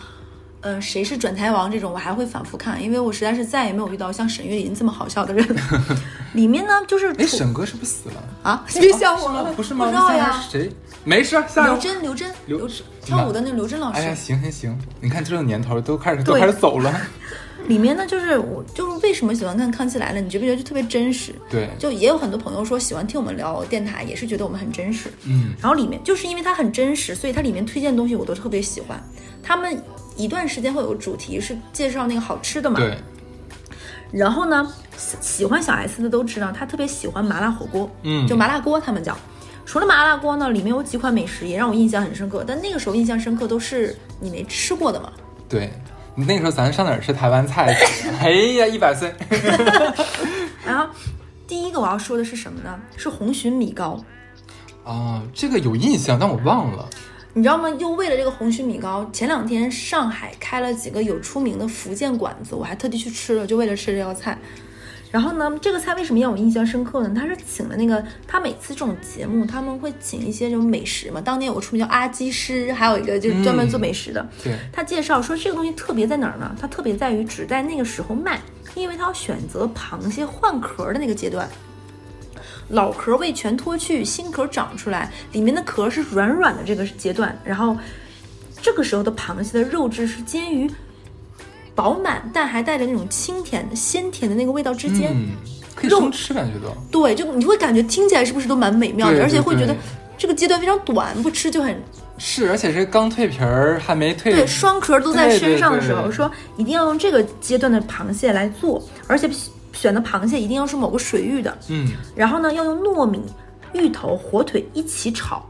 Speaker 1: 呃，谁是转台王这种，我还会反复看，因为我实在是再也没有遇到像沈月林这么好笑的人。[LAUGHS] 里面呢，就是
Speaker 2: 哎，沈哥是不是死了
Speaker 1: 啊？别笑我
Speaker 2: 了，不是
Speaker 1: 吗？不知道呀。
Speaker 2: 谁？没事，
Speaker 1: 刘真，刘真，刘跳舞的那刘真老师。
Speaker 2: 哎呀，行行行，你看这种年头都开始都开始走了。[LAUGHS]
Speaker 1: 里面呢，就是我就是为什么喜欢看《康熙来了》？你觉不觉得就特别真实？
Speaker 2: 对，
Speaker 1: 就也有很多朋友说喜欢听我们聊电台，也是觉得我们很真实。
Speaker 2: 嗯，
Speaker 1: 然后里面就是因为它很真实，所以它里面推荐的东西我都特别喜欢。他们。一段时间会有个主题是介绍那个好吃的嘛？
Speaker 2: 对。
Speaker 1: 然后呢，喜欢小 S 的都知道，他特别喜欢麻辣火锅，
Speaker 2: 嗯，
Speaker 1: 就麻辣锅他们叫。除了麻辣锅呢，里面有几款美食也让我印象很深刻，但那个时候印象深刻都是你没吃过的嘛。
Speaker 2: 对，你那个时候咱上哪儿吃台湾菜？[LAUGHS] 哎呀，一百岁。[LAUGHS]
Speaker 1: 然后第一个我要说的是什么呢？是红鲟米糕。
Speaker 2: 啊，这个有印象，但我忘了。
Speaker 1: 你知道吗？又为了这个红鲟米糕，前两天上海开了几个有出名的福建馆子，我还特地去吃了，就为了吃这道菜。然后呢，这个菜为什么让我印象深刻呢？他是请了那个，他每次这种节目他们会请一些这种美食嘛。当年有个出名叫阿基师，还有一个就是专门做美食的。
Speaker 2: 对，
Speaker 1: 他介绍说这个东西特别在哪儿呢？它特别在于只在那个时候卖，因为他要选择螃蟹换壳的那个阶段，老壳未全脱去，新壳长出来，里面的壳是软软的这个阶段，然后这个时候的螃蟹的肉质是煎于。饱满，但还带着那种清甜鲜甜的那个味道之间，
Speaker 2: 可以生吃，感觉到。
Speaker 1: 对，就你会感觉听起来是不是都蛮美妙的，而且会觉得这个阶段非常短，不吃就很
Speaker 2: 是，而且是刚蜕皮儿还没蜕，
Speaker 1: 对，双壳都在身上的时候，说一定要用这个阶段的螃蟹来做，而且选的螃蟹一定要是某个水域的，
Speaker 2: 嗯，
Speaker 1: 然后呢要用糯米、芋头、火腿一起炒。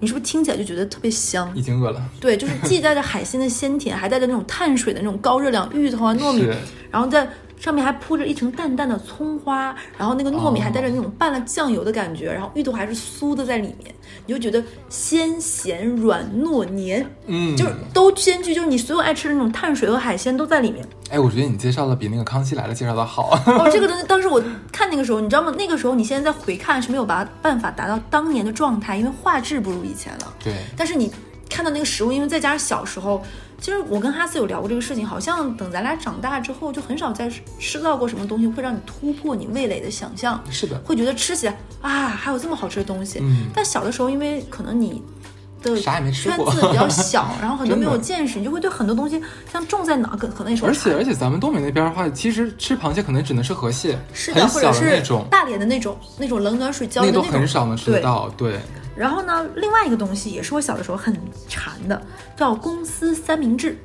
Speaker 1: 你是不是听起来就觉得特别香？
Speaker 2: 已经饿了。
Speaker 1: 对，就是既带着海鲜的鲜甜，还带着那种碳水的那种高热量，芋头啊、糯米，[LAUGHS] 然后在。上面还铺着一层淡淡的葱花，然后那个糯米还带着那种拌了酱油的感觉，然后芋头还是酥的在里面，你就觉得鲜咸软糯黏，
Speaker 2: 嗯，
Speaker 1: 就是都兼具，就是你所有爱吃的那种碳水和海鲜都在里面。
Speaker 2: 哎，我觉得你介绍的比那个康熙来了介绍的好。
Speaker 1: 哦，这个东西当时我看那个时候，你知道吗？那个时候你现在再回看是没有把办法达到当年的状态，因为画质不如以前了。
Speaker 2: 对。
Speaker 1: 但是你看到那个食物，因为再加上小时候。其实我跟哈斯有聊过这个事情，好像等咱俩长大之后，就很少再吃到过什么东西会让你突破你味蕾的想象。
Speaker 2: 是的，
Speaker 1: 会觉得吃起来啊，还有这么好吃的东西。
Speaker 2: 嗯。
Speaker 1: 但小的时候，因为可能你的圈子比较小，[LAUGHS] 然后很多没有见识，你就会对很多东西像种在哪，可可能也是。
Speaker 2: 而且而且，咱们东北那边的话，其实吃螃蟹可能只能吃河蟹，
Speaker 1: 是的，
Speaker 2: 或者
Speaker 1: 是
Speaker 2: 那种
Speaker 1: 大连的那种那种冷暖水交的
Speaker 2: 那种，都很少能吃得到。对。
Speaker 1: 然后呢，另外一个东西也是我小的时候很馋的，叫公司三明治。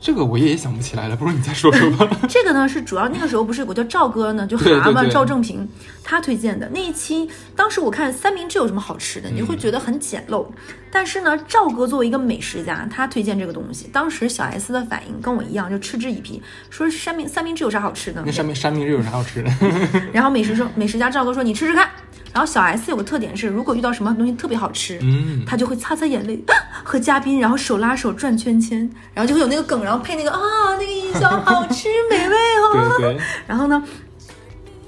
Speaker 2: 这个我也想不起来了，不如你再说说吧。[LAUGHS]
Speaker 1: 这个呢是主要那个时候不是有个叫赵哥呢，就蛤蟆赵正平他推荐的那一期。当时我看三明治有什么好吃的，你会觉得很简陋。但是呢，赵哥作为一个美食家，他推荐这个东西，当时小 S 的反应跟我一样，就嗤之以鼻，说三明三明治有啥好吃的？
Speaker 2: 那三明三明治有啥好吃的？[LAUGHS]
Speaker 1: 然后美食说美食家赵哥说你吃吃看。然后小 S 有个特点是，如果遇到什么东西特别好吃，
Speaker 2: 嗯，
Speaker 1: 他就会擦擦眼泪，[GASPS] 和嘉宾然后手拉手转圈圈，然后就会有那个梗，然后配那个啊那个音效，好吃美味
Speaker 2: 哦。对对。[LAUGHS]
Speaker 1: 然后呢，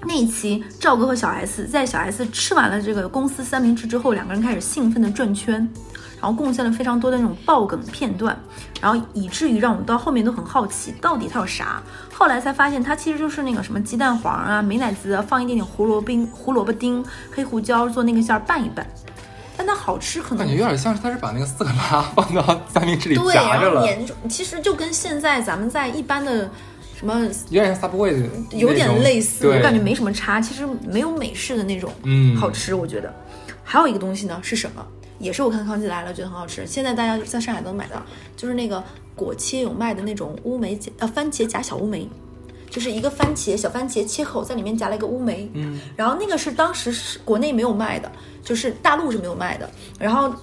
Speaker 1: 那一期赵哥和小 S 在小 S 吃完了这个公司三明治之后，两个人开始兴奋的转圈。然后贡献了非常多的那种爆梗片段，然后以至于让我们到后面都很好奇，到底它有啥？后来才发现，它其实就是那个什么鸡蛋黄啊、美乃滋啊，放一点点胡萝卜、胡萝卜丁、黑胡椒做那个馅儿拌一拌。但它好吃，可能
Speaker 2: 感觉有点像是它是把那个色拉放到三明治里夹着了。
Speaker 1: 对，其实就跟现在咱们在一般的什么
Speaker 2: 有点像 Subway 的，
Speaker 1: 有点类似，我感觉没什么差。其实没有美式的那种
Speaker 2: 嗯
Speaker 1: 好吃，我觉得。还有一个东西呢是什么？也是我看康熙来了觉得很好吃，现在大家在上海能买到，就是那个果切有卖的那种乌梅呃番茄夹小乌梅，就是一个番茄小番茄切口在里面夹了一个乌梅，
Speaker 2: 嗯，
Speaker 1: 然后那个是当时是国内没有卖的，就是大陆是没有卖的，然后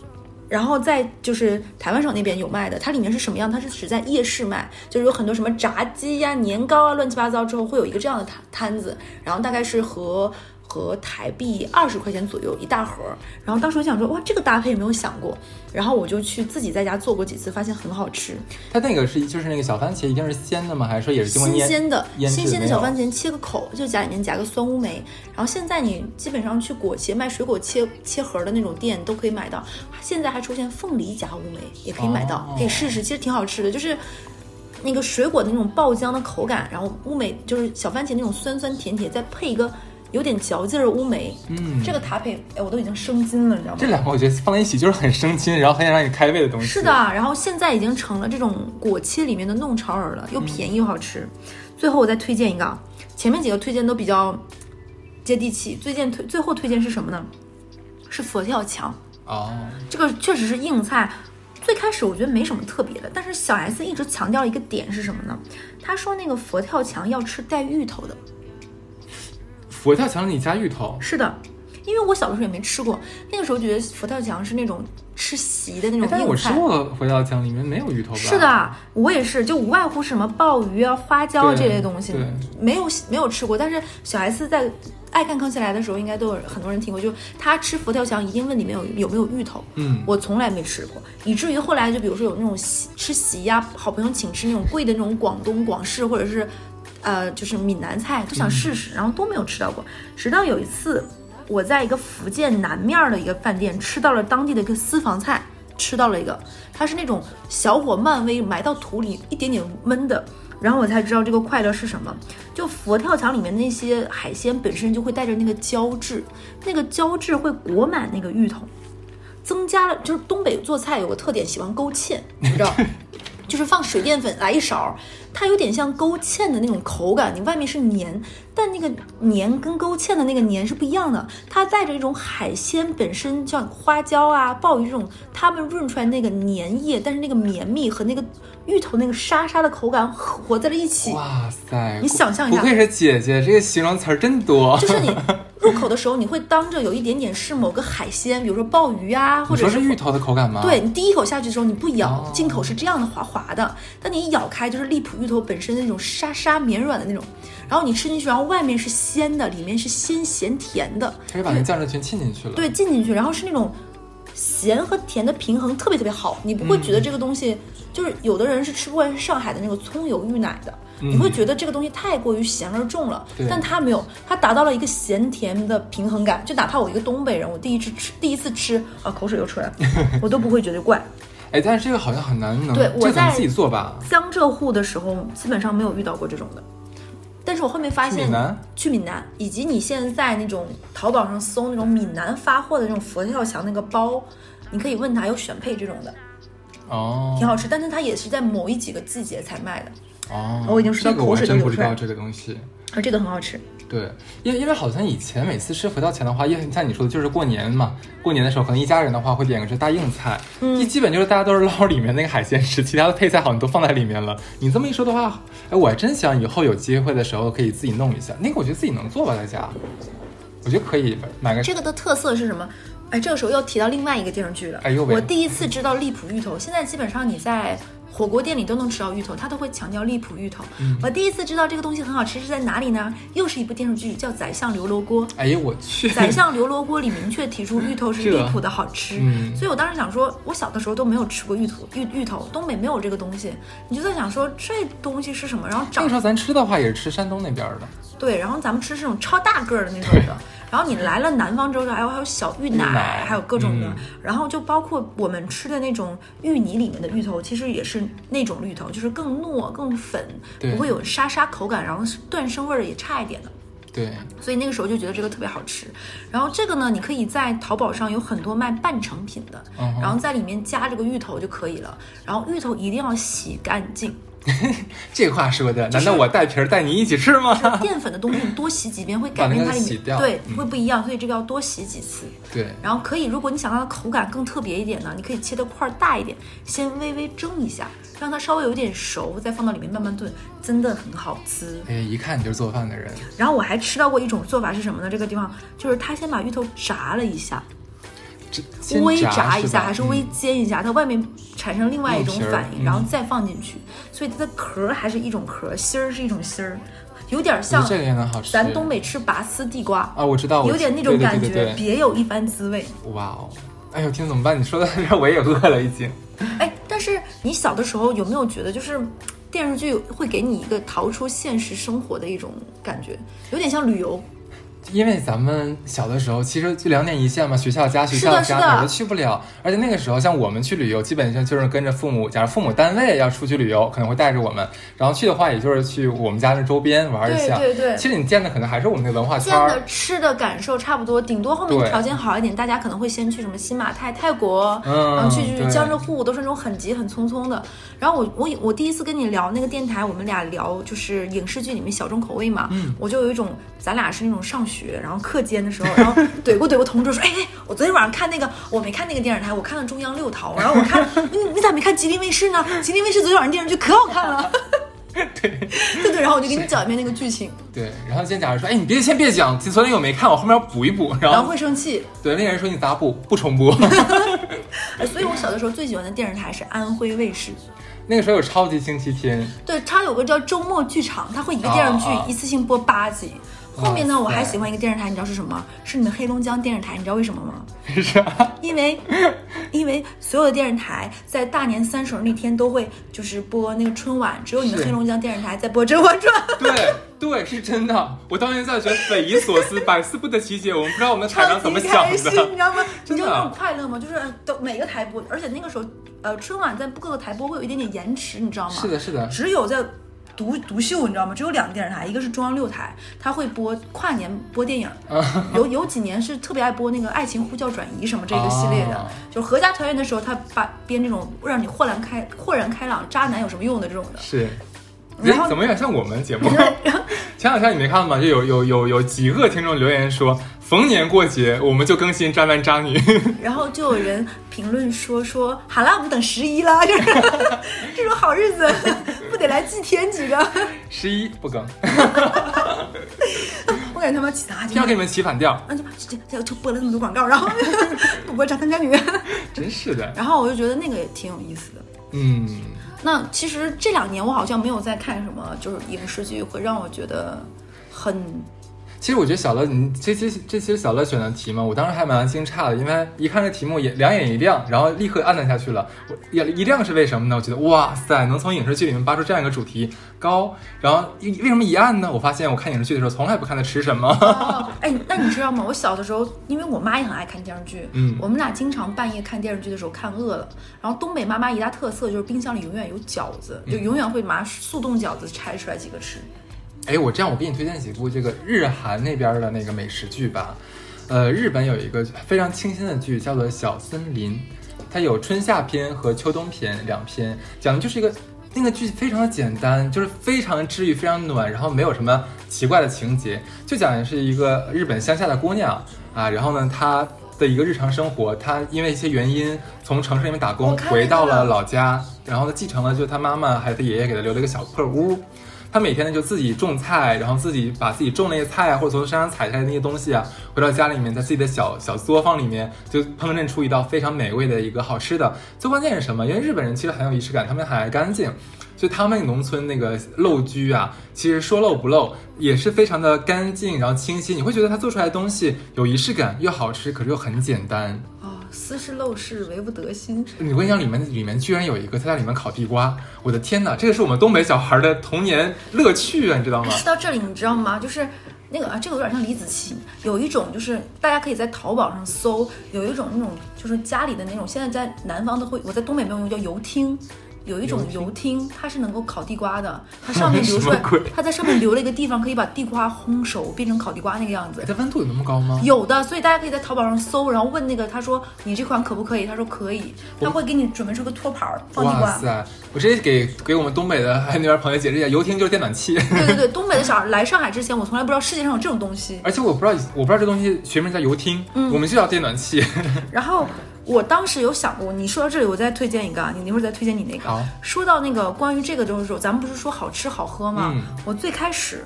Speaker 1: 然后在就是台湾省那边有卖的，它里面是什么样？它是只在夜市卖，就是有很多什么炸鸡呀、年糕啊乱七八糟之后会有一个这样的摊摊子，然后大概是和。和台币二十块钱左右一大盒，然后当时我想说，哇，这个搭配有没有想过？然后我就去自己在家做过几次，发现很好吃。
Speaker 2: 它那个是就是那个小番茄一定是鲜的吗？还是说也是
Speaker 1: 新鲜的？新鲜
Speaker 2: 的
Speaker 1: 小番茄切个口，就夹里面夹个酸乌梅。然后现在你基本上去果切卖水果切切盒的那种店都可以买到。现在还出现凤梨夹乌梅，也可以买到，可以试试，其实挺好吃的，就是那个水果的那种爆浆的口感，然后乌梅就是小番茄那种酸酸甜甜，再配一个。有点嚼劲儿乌梅，
Speaker 2: 嗯，
Speaker 1: 这个搭配，哎，我都已经生津了，你知道吗？
Speaker 2: 这两个我觉得放在一起就是很生津，然后很想让你开胃的东西。
Speaker 1: 是的，然后现在已经成了这种果切里面的弄潮儿了，又便宜又好吃。最后我再推荐一个啊，前面几个推荐都比较接地气，最近推最后推荐是什么呢？是佛跳墙
Speaker 2: 哦，
Speaker 1: 这个确实是硬菜。最开始我觉得没什么特别的，但是小 S 一直强调一个点是什么呢？他说那个佛跳墙要吃带芋头的。
Speaker 2: 佛跳墙里加芋头，
Speaker 1: 是的，因为我小的时候也没吃过，那个时候觉得佛跳墙是那种吃席的那种
Speaker 2: 但是我。吃过佛跳墙，里面没有芋头吧？
Speaker 1: 是的，我也是，就无外乎是什么鲍鱼啊、花椒啊这类东西
Speaker 2: 对，
Speaker 1: 没有没有吃过。但是小 S 在爱看康熙来的时候，应该都有很多人听过，就他吃佛跳墙一定问里面有有没有芋头。
Speaker 2: 嗯
Speaker 1: 我从来没吃过，以至于后来就比如说有那种席吃席呀、好朋友请吃那种贵的那种广东广式或者是，呃，就是闽南菜都想试试，然后都没有吃到过。直到有一次，我在一个福建南面儿的一个饭店吃到了当地的一个私房菜，吃到了一个，它是那种小火慢煨埋到土里一点点焖的。然后我才知道这个快乐是什么。就佛跳墙里面那些海鲜本身就会带着那个胶质，那个胶质会裹满那个芋头，增加了就是东北做菜有个特点，喜欢勾芡，你知道，[LAUGHS] 就是放水淀粉来一勺，它有点像勾芡的那种口感，你外面是黏，但那个黏跟勾芡的那个黏是不一样的，它带着一种海鲜本身像花椒啊、鲍鱼这种，它们润出来那个粘液，但是那个绵密和那个芋头那个沙沙的口感合在了一起。
Speaker 2: 哇塞！
Speaker 1: 你想象一下
Speaker 2: 不愧是姐姐，这个形容词儿真多。
Speaker 1: 就是你入口的时候，你会当着有一点点是某个海鲜，比如说鲍鱼啊，或者
Speaker 2: 是芋头的口感吗？
Speaker 1: 对你第一口下去的时候，你不咬
Speaker 2: 哦，
Speaker 1: 进口是这样的滑滑的，但你一咬开就是荔浦芋头本身那种沙沙绵软的那种，然后你吃进去，然后外面是鲜的，里面是鲜咸甜的，
Speaker 2: 它是把那酱汁全浸进去了。
Speaker 1: 对，浸进去，然后是那种咸和甜的平衡特别特别好，你不会觉得这个东西、就是有的人是吃不惯上海的那个葱油芋奶的，你会觉得这个东西太过于咸而重了，
Speaker 2: 对
Speaker 1: 但它没有，它达到了一个咸甜的平衡感，就哪怕我一个东北人，我第一次吃第一次吃啊，口水又出来了，[LAUGHS] 我都不会觉得怪。
Speaker 2: 哎，但是这个好像很难能，
Speaker 1: 对我在
Speaker 2: 自己做吧？
Speaker 1: 江浙沪的时候，基本上没有遇到过这种的。但是我后面发现，
Speaker 2: 去闽南
Speaker 1: 去闽南，以及你现在在那种淘宝上搜那种闽南发货的那种佛跳墙那个包，你可以问他有选配这种的，
Speaker 2: 哦
Speaker 1: 挺好吃。但是它也是在某一几个季节才卖的，
Speaker 2: 哦，
Speaker 1: 我已经吃到
Speaker 2: 这个我
Speaker 1: 口水都
Speaker 2: 还真
Speaker 1: 流出来
Speaker 2: 不知道这个东西。
Speaker 1: 啊这个很好吃。
Speaker 2: 对，因为因为好像以前每次吃佛跳墙的话，也像你说的，就是过年嘛。过年的时候，可能一家人的话会点个这大硬菜，
Speaker 1: 嗯
Speaker 2: 一基本就是大家都是捞里面那个海鲜吃，其他的配菜好像都放在里面了。你这么一说的话，哎，我还真想以后有机会的时候可以自己弄一下。那个我觉得自己能做吧，在家，我觉得可以买个
Speaker 1: 这个的特色是什么？哎，这个时候又提到另外一个电视剧了。
Speaker 2: 哎呦喂
Speaker 1: 我第一次知道荔浦芋头，现在基本上你在火锅店里都能吃到芋头，他都会强调荔浦芋头。
Speaker 2: 嗯
Speaker 1: 我第一次知道这个东西很好吃是在哪里呢？又是一部电视剧，叫《宰相刘罗锅》。
Speaker 2: 哎呀，我去，
Speaker 1: 宰相刘罗锅里明确提出芋头是荔浦的好吃，
Speaker 2: 嗯
Speaker 1: 所以我当时想说，我小的时候都没有吃过芋头，芋芋头，东北没有这个东西，你就在想说这东西是什么，然后长
Speaker 2: 那个时候咱吃的话也是吃山东那边的，
Speaker 1: 对，然后咱们吃这种超大个儿的那种的，然后你来了南方之后，还有还有小芋奶，
Speaker 2: 奶
Speaker 1: 还有各种的，
Speaker 2: 嗯
Speaker 1: 然后就包括我们吃的那种芋泥里面的芋头，其实也是那种芋头，就是更糯、更粉，不会有沙沙口感，然后断生味儿也差一点的。
Speaker 2: 对，
Speaker 1: 所以那个时候就觉得这个特别好吃。然后这个呢，你可以在淘宝上有很多卖半成品的，然后在里面加这个芋头就可以了。然后芋头一定要洗干净，[LAUGHS]
Speaker 2: 这话说的，难道我带皮儿带你一起吃吗？
Speaker 1: 淀粉的东西你多洗几遍会改变它
Speaker 2: 洗掉
Speaker 1: 面对
Speaker 2: 嗯
Speaker 1: 会不一样，所以这个要多洗几次。
Speaker 2: 对，
Speaker 1: 然后可以，如果你想让它口感更特别一点呢，你可以切的块儿大一点，先微微蒸一下，让它稍微有点熟，再放到里面慢慢炖，真的很好吃。
Speaker 2: 哎，一看你就是做饭的人，
Speaker 1: 然后我还吃到过一种做法是什么呢？这个地方就是他先把芋头炸了一下，微
Speaker 2: 炸
Speaker 1: 炸一下还是微
Speaker 2: 嗯
Speaker 1: 煎一下，它外面产生另外一种反应，
Speaker 2: 嗯
Speaker 1: 然后再放进去，所以它的壳儿还是一种壳儿，芯儿是一种芯儿，有点
Speaker 2: 我
Speaker 1: 像
Speaker 2: 这个也能好吃。
Speaker 1: 咱东北吃拔丝地瓜，
Speaker 2: 啊，我知道，
Speaker 1: 有点那种感觉，别有一番滋味。
Speaker 2: 哇哦，哎呦天，怎么办？你说到这儿，我也饿了已经。
Speaker 1: 哎，但是你小的时候有没有觉得，就是电视剧会给你一个逃出现实生活的一种感觉，有点像旅游。
Speaker 2: 因为咱们小的时候，其实就两点一线嘛，学校加学
Speaker 1: 是
Speaker 2: 校加哪儿都去不了。而且那个时候，像我们去旅游，基本上就是跟着父母，假如父母单位要出去旅游，可能会带着我们。然后去的话，也就是去我们家那周边玩一下。
Speaker 1: 对对对
Speaker 2: 其实你见的可能还是我们那个文化圈
Speaker 1: 见。的吃的感受差不多，顶多后面条件好一点，大家可能会先去什么新马泰、泰国，
Speaker 2: 嗯
Speaker 1: 然后去去江浙沪，都是那种很急很匆匆的。然后我我我第一次跟你聊那个电台，我们俩聊就是影视剧里面小众口味嘛，
Speaker 2: 嗯
Speaker 1: 我就有一种咱俩是那种上学，然后课间的时候，然后 [LAUGHS] 怼过怼过同桌说，哎哎，我昨天晚上看那个，我没看那个电视台，我看了中央六套，然后我看你你咋没看吉林卫视呢？吉林卫视昨天晚上电视剧可好看了。[LAUGHS]
Speaker 2: 对
Speaker 1: 对对，然后我就给你讲一遍那个剧情，
Speaker 2: 对，然后今天假如说，哎，你别先别讲，昨天我没看，我后面要补一补，[LAUGHS] 然后
Speaker 1: 会生气。
Speaker 2: 对那个人说你咋补不重播？
Speaker 1: 哎，所以我小的时候最喜欢的电视台是安徽卫视。
Speaker 2: 那个时候有超级星期天，
Speaker 1: 对，它有个叫周末剧场，它会一个电视剧一次性播八集。后面呢，我还喜欢一个电视台，你知道是什么？是你们黑龙江电视台，你知道为什么吗？
Speaker 2: 是啥？
Speaker 1: 因为，因为所有的电视台在大年三十儿那天都会就是播那个春晚，只有你们黑龙江电视台在播《甄嬛传》。[LAUGHS]
Speaker 2: 对对，是真的。我当年在觉得匪夷所思，百思不得其解。我们不知道我们的台长怎么想
Speaker 1: 开心，你知。道吗？[LAUGHS] 你知道那种快乐吗？就是呃都每个台播，而且那个时候，呃，春晚在各个台播会有一点点延迟，你知道吗？
Speaker 2: 是的，是的，
Speaker 1: 只有在独独秀，你知道吗？只有两个电视台，一个是中央六台，它会播跨年播电影，有有几年是特别爱播那个《爱情呼叫转移》什么这个系列的，
Speaker 2: 哦
Speaker 1: 就是合家团圆的时候，他把编这种让你豁然开豁然开朗，渣男有什么用的这种的。
Speaker 2: 是。[LAUGHS]
Speaker 1: 然后
Speaker 2: 哎，怎么有点像我们节目？前两天你没看吗？就有有有有几个听众留言说，逢年过节我们就更新渣男渣女。[LAUGHS]
Speaker 1: 然后就有人评论说说好啦，我们等十一了，就是 [LAUGHS] 这种好日子不得来祭天几个？[LAUGHS]
Speaker 2: 十一不更，[LAUGHS]
Speaker 1: 我感觉他们其他
Speaker 2: 就要给你们起反调，
Speaker 1: 啊就这这就播了那么多广告，然后不播渣男渣女，
Speaker 2: 真是的。
Speaker 1: 然后我就觉得那个也挺有意思的。
Speaker 2: 嗯，
Speaker 1: 那其实这两年我好像没有在看什么，就是影视剧会让我觉得很
Speaker 2: 其实我觉得小乐，你这期这期小乐选的题嘛，我当时还蛮惊诧的，因为一看这题目也两眼一亮，然后立刻按了下去了。我也一亮是为什么呢？我觉得哇塞，能从影视剧里面扒出这样一个主题高，然后一为什么一按呢？我发现我看影视剧的时候从来不看他吃什么。
Speaker 1: 哦，[LAUGHS] 哎，那你知道吗？我小的时候，因为我妈也很爱看电视剧，
Speaker 2: 嗯
Speaker 1: 我们俩经常半夜看电视剧的时候看饿了。然后东北妈妈一大特色就是冰箱里永远有饺子，就永远会拿速冻饺子拆出来几个吃。
Speaker 2: 哎，我这样我给你推荐几部这个日韩那边的那个美食剧吧。呃，日本有一个非常清新的剧叫做《小森林》，它有春夏篇和秋冬篇两篇，讲的就是一个那个剧非常的简单，就是非常治愈，非常暖，然后没有什么奇怪的情节，就讲的是一个日本乡下的姑娘啊，然后呢她。的一个日常生活，她因为一些原因从城市里面打工回到了老家，然后呢继承了就她妈妈还有她爷爷给她留了一个小破屋，他每天呢就自己种菜，然后自己把自己种那些菜啊，或者从山上采下来的那些东西啊，回到家里面，在自己的小小作坊里面就烹饪出一道非常美味的一个好吃的。最关键是什么？因为日本人其实很有仪式感，他们很爱干净，所以他们农村那个陋居啊，其实说陋不陋，也是非常的干净，然后清新。你会觉得他做出来的东西有仪式感，又好吃，可是又很简单。
Speaker 1: 哦，斯是陋室，惟不得心。
Speaker 2: 你跟你讲，里面里面居然有一个他在里面烤地瓜，我的天哪，这个是我们东北小孩的童年乐趣啊，你知道吗？
Speaker 1: 说到这里，你知道吗？就是那个啊，这个有点像李子柒，有一种就是大家可以在淘宝上搜，有一种那种就是家里的那种，现在在南方都会，我在东北没有用，叫油汀。有一种油汀，它是能够烤地瓜的，它上面 [LAUGHS] 留出来它在上面留了一个地方，可以把地瓜烘熟，变成烤地瓜那个样子
Speaker 2: 哎，。它温度有那么高吗？
Speaker 1: 有的，所以大家可以在淘宝上搜，然后问那个他说你这款可不可以？他说可以，他会给你准备出个托盘儿放地瓜。
Speaker 2: 哇塞！我直接给给我们东北的还有那边朋友解释一下，油汀就是电暖气，
Speaker 1: 对对对，[LAUGHS] 东北的小孩来上海之前，我从来不知道世界上有这种东西。
Speaker 2: 而且我不知道我不知道这东西学名叫油汀，
Speaker 1: 嗯
Speaker 2: 我们就叫电暖气。
Speaker 1: 然后我当时有想过，你说到这里，我再推荐一个啊，你一会儿再推荐你那个。
Speaker 2: 好，
Speaker 1: 说到那个关于这个的时候，咱们不是说好吃好喝吗？
Speaker 2: 嗯
Speaker 1: 我最开始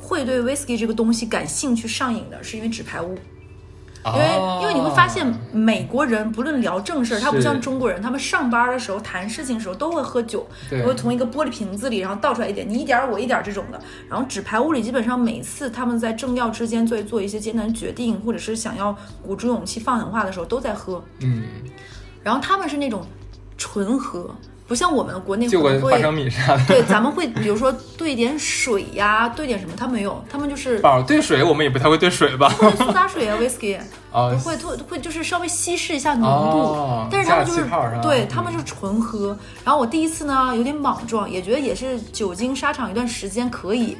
Speaker 1: 会对 whisky 这个东西感兴趣上瘾的，是因为纸牌屋。因为、因为你会发现，美国人不论聊正事儿，他不像中国人，他们上班的时候谈事情的时候都会喝酒，
Speaker 2: 对
Speaker 1: 会从一个玻璃瓶子里，然后倒出来一点，你一点儿我一点儿这种的。然后纸牌屋里基本上每次他们在政要之间做做一些艰难决定，或者是想要鼓足勇气放狠话的时候，都在喝。
Speaker 2: 嗯，
Speaker 1: 然后他们是那种纯喝，不像我们国内可能
Speaker 2: 就个花生
Speaker 1: 会。
Speaker 2: 米啥的。
Speaker 1: 对，咱们会比如说兑点水呀，兑点什么，他没有，他们就是
Speaker 2: 宝兑水，我们也不太会兑水吧？
Speaker 1: 会苏打水啊，whisky，
Speaker 2: 啊，[LAUGHS]
Speaker 1: 会会会就是稍微稀释一下浓度，
Speaker 2: 哦
Speaker 1: 但是他们就是对
Speaker 2: 嗯
Speaker 1: 他们就是纯喝。然后我第一次呢有点莽撞，也觉得也是久经沙场一段时间可以，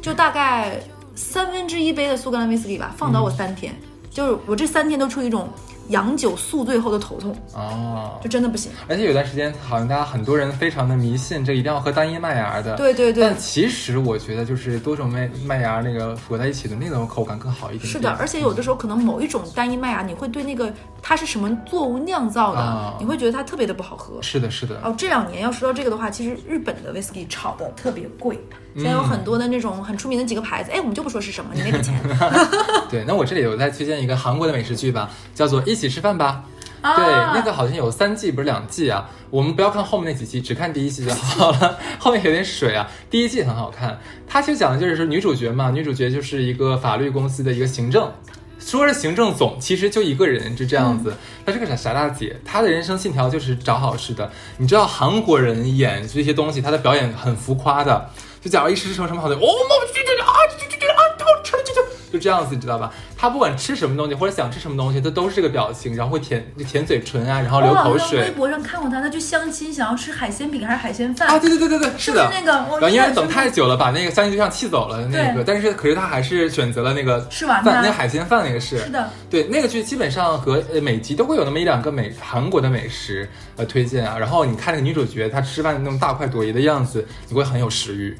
Speaker 1: 就大概三分之一杯的苏格兰威士忌吧，放倒我三天，就是我这三天都处于一种洋酒宿醉后的头痛，
Speaker 2: 哦，
Speaker 1: 就真的不行。
Speaker 2: 而且有段时间好像大家很多人非常的迷信，这一定要喝单一麦芽的。
Speaker 1: 对对对
Speaker 2: 但，其实我觉得就是多种麦麦芽那个合在一起的那种口感更好一点点。
Speaker 1: 是的，而且有的时候可能某一种单一麦芽，你会对那个它是什么作物酿造的，
Speaker 2: 啊
Speaker 1: 你会觉得它特别的不好喝。
Speaker 2: 是的，是的。
Speaker 1: 哦，这两年要说到这个的话，其实日本的 whisky 炒的特别贵，现在有很多的那种很出名的几个牌子，哎，我们就不说是什么，你没给钱。[LAUGHS]
Speaker 2: 对，那我这里有再推荐一个韩国的美食剧吧，叫做《一起吃饭吧》。
Speaker 1: 啊
Speaker 2: 对，那个好像有三季，不是两季啊。我们不要看后面那几季，只看第一季就好了。[LAUGHS] 后面有点水啊。第一季很好看，它其实讲的就是说女主角嘛，女主角就是一个法律公司的一个行政。说是行政总，其实就一个人，就这样子。她是个傻傻大姐，她的人生信条就是找好吃的。你知道韩国人演这些东西，他的表演很浮夸的，就假如一吃什么什么好的，哦，啊，这这这啊，太好吃了，这这就这样子，你知道吧？他不管吃什么东西或者想吃什么东西，他都是这个表情，然后会舔舔嘴唇啊，然后流口
Speaker 1: 我好像微博上看过他，他去相亲，想要吃海鲜饼还是海鲜饭
Speaker 2: 啊，对对对对对，是的，
Speaker 1: 是那个
Speaker 2: 然后应该是
Speaker 1: 记得
Speaker 2: 等太久了，把那个相亲对象气走了那个，但是可是他还是选择了那个饭，
Speaker 1: 吃完饭
Speaker 2: 那个海鲜饭那个是
Speaker 1: 是的，
Speaker 2: 对，那个剧基本上和呃每集都会有那么一两个美韩国的美食呃推荐啊，然后你看那个女主角她吃饭那种大快朵颐的样子，你会很有食欲。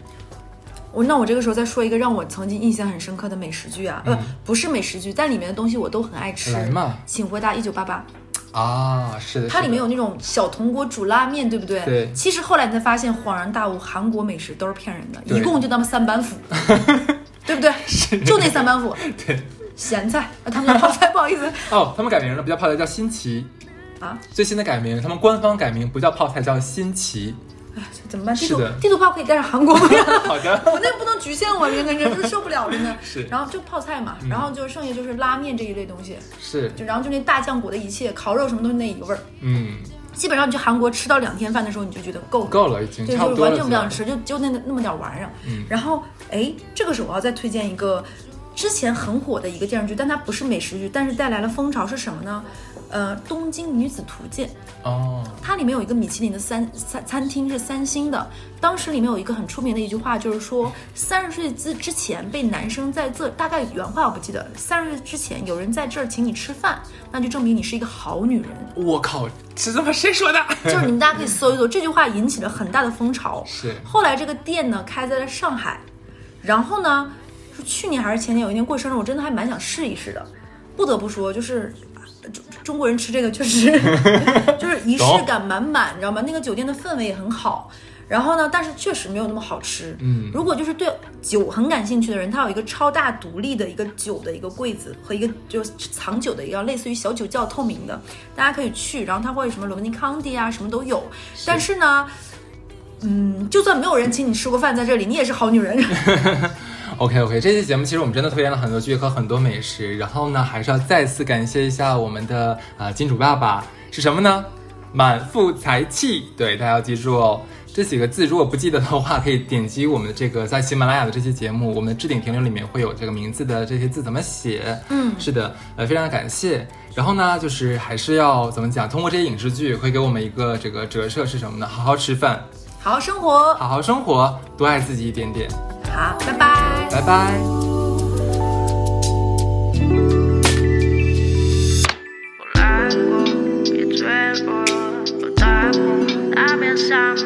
Speaker 1: 我那我这个时候再说一个让我曾经印象很深刻的美食剧啊，呃，不是美食剧，但里面的东西我都很爱吃。
Speaker 2: 嗯来嘛
Speaker 1: 请回答一九八八，
Speaker 2: 啊，是的，
Speaker 1: 它里面有那种小铜锅煮拉面，对不对？
Speaker 2: 对
Speaker 1: 其实后来你才发现，恍然大悟，韩国美食都是骗人的，一共就那么三板斧，[LAUGHS] 对不对？就那三板斧。
Speaker 2: 对。
Speaker 1: 咸菜，啊，他们叫泡菜，[LAUGHS] 不好意思
Speaker 2: 哦，他们改名了，不叫泡菜，叫新奇。
Speaker 1: 啊，
Speaker 2: 最新的改名，他们官方改名不叫泡菜，叫新奇。
Speaker 1: 哎，[LAUGHS] 怎么办？地图地图炮可以带上韩国吗？[LAUGHS]
Speaker 2: 好的，[LAUGHS]
Speaker 1: 我那不能局限我，真的真是受不了，真的。
Speaker 2: 是嗯
Speaker 1: 然后就泡菜嘛，然后就剩下就是拉面这一类东西，
Speaker 2: 是，
Speaker 1: 就然后就那大酱裹的一切，烤肉什么都是那一个味儿。
Speaker 2: 嗯，
Speaker 1: 基本上你去韩国吃到两天饭的时候，你就觉得够了。
Speaker 2: 够了，已经
Speaker 1: 对。就是完全不想吃，就就那那么点玩意儿。
Speaker 2: 嗯
Speaker 1: 然后哎，这个时候我要再推荐一个之前很火的一个电视剧，但它不是美食剧，但是带来了风潮是什么呢？呃，《东京女子图鉴》，
Speaker 2: 哦，
Speaker 1: 它里面有一个米其林的三三餐厅是三星的，当时里面有一个很出名的一句话，就是说三十岁之之前被男生在这，大概原话我不记得，三十岁之前有人在这儿请你吃饭，那就证明你是一个好女人。
Speaker 2: 我靠，这他妈谁说的？
Speaker 1: 就是你们大家可以搜一搜，这句话引起了很大的风潮。
Speaker 2: 是
Speaker 1: 后来这个店呢开在了上海，然后呢，是去年还是前年有一年过生日，我真的还蛮想试一试的。不得不说，就是呃中中国人吃这个确实 [LAUGHS] 就是仪式感满满，你知道吗？那个酒店的氛围也很好。然后呢，但是确实没有那么好吃。
Speaker 2: 嗯
Speaker 1: 如果就是对酒很感兴趣的人，他有一个超大独立的一个酒的一个柜子和一个就是藏酒的一个类似于小酒窖透明的，大家可以去。然后它会什么罗尼康帝啊，什么都有。但是呢，嗯，就算没有人请你吃过饭在这里，你也是好女人。[LAUGHS]
Speaker 2: OK OK，这期节目其实我们真的推荐了很多剧和很多美食，然后呢，还是要再次感谢一下我们的啊、呃金主爸爸是什么呢？满腹才气，对大家要记住哦。这几个字如果不记得的话，可以点击我们的这个在喜马拉雅的这期节目，我们的置顶评论里面会有这个名字的这些字怎么写。
Speaker 1: 嗯
Speaker 2: 是的，呃，非常感谢。然后呢，就是还是要怎么讲？通过这些影视剧会给我们一个这个折射是什么呢？好好吃饭，
Speaker 1: 好好生活，
Speaker 2: 好好生活，多爱自己一点点。
Speaker 1: 好，拜拜。
Speaker 2: 拜拜。
Speaker 3: 我来过，也醉过，不在乎，大面上